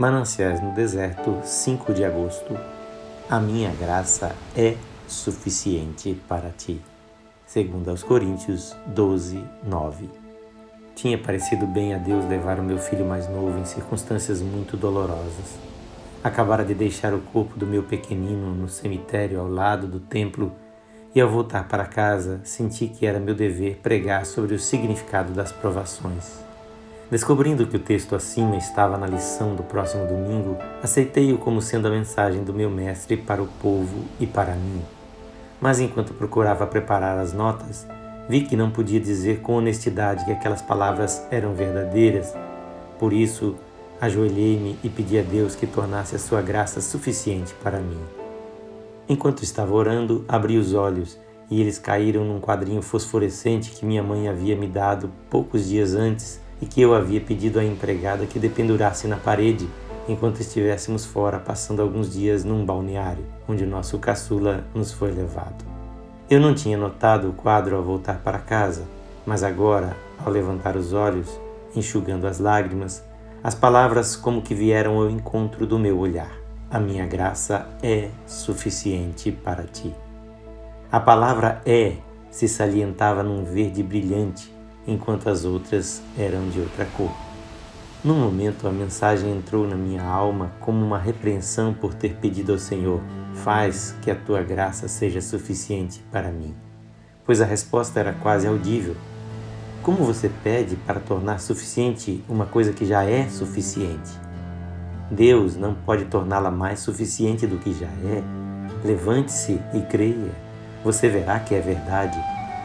Mananciais no Deserto, 5 de agosto. A minha graça é suficiente para ti. Segundo aos Coríntios 12, 9. Tinha parecido bem a Deus levar o meu filho mais novo em circunstâncias muito dolorosas. Acabara de deixar o corpo do meu pequenino no cemitério ao lado do templo e ao voltar para casa senti que era meu dever pregar sobre o significado das provações. Descobrindo que o texto acima estava na lição do próximo domingo, aceitei-o como sendo a mensagem do meu mestre para o povo e para mim. Mas enquanto procurava preparar as notas, vi que não podia dizer com honestidade que aquelas palavras eram verdadeiras. Por isso, ajoelhei-me e pedi a Deus que tornasse a sua graça suficiente para mim. Enquanto estava orando, abri os olhos e eles caíram num quadrinho fosforescente que minha mãe havia me dado poucos dias antes e que eu havia pedido à empregada que dependurasse na parede enquanto estivéssemos fora passando alguns dias num balneário, onde nosso caçula nos foi levado. Eu não tinha notado o quadro ao voltar para casa, mas agora, ao levantar os olhos, enxugando as lágrimas, as palavras como que vieram ao encontro do meu olhar. A minha graça é suficiente para ti. A palavra é se salientava num verde brilhante enquanto as outras eram de outra cor. Num momento, a mensagem entrou na minha alma como uma repreensão por ter pedido ao Senhor: Faz que a tua graça seja suficiente para mim. Pois a resposta era quase audível. Como você pede para tornar suficiente uma coisa que já é suficiente? Deus não pode torná-la mais suficiente do que já é. Levante-se e creia. Você verá que é verdade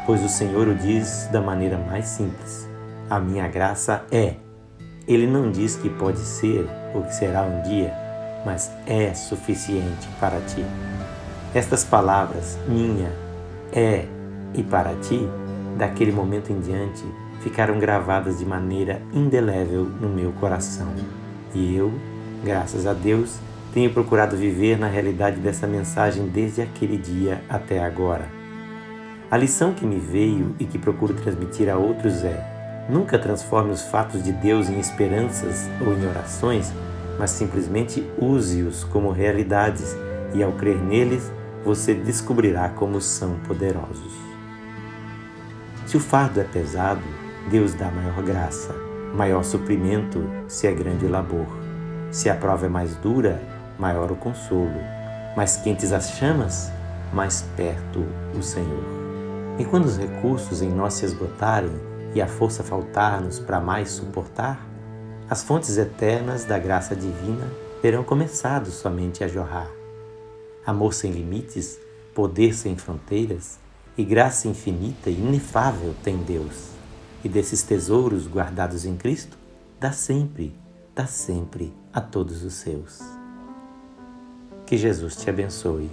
pois o Senhor o diz da maneira mais simples: A minha graça é. Ele não diz que pode ser ou que será um dia, mas é suficiente para ti. Estas palavras, minha, é e para ti, daquele momento em diante, ficaram gravadas de maneira indelével no meu coração. E eu, graças a Deus, tenho procurado viver na realidade dessa mensagem desde aquele dia até agora. A lição que me veio e que procuro transmitir a outros é: nunca transforme os fatos de Deus em esperanças ou em orações, mas simplesmente use-os como realidades e ao crer neles, você descobrirá como são poderosos. Se o fardo é pesado, Deus dá maior graça, maior suprimento se é grande o labor. Se a prova é mais dura, maior o consolo. Mais quentes as chamas, mais perto o Senhor. E quando os recursos em nós se esgotarem e a força faltar-nos para mais suportar, as fontes eternas da graça divina terão começado somente a jorrar. Amor sem limites, poder sem fronteiras e graça infinita e inefável tem Deus. E desses tesouros guardados em Cristo, dá sempre, dá sempre a todos os seus. Que Jesus te abençoe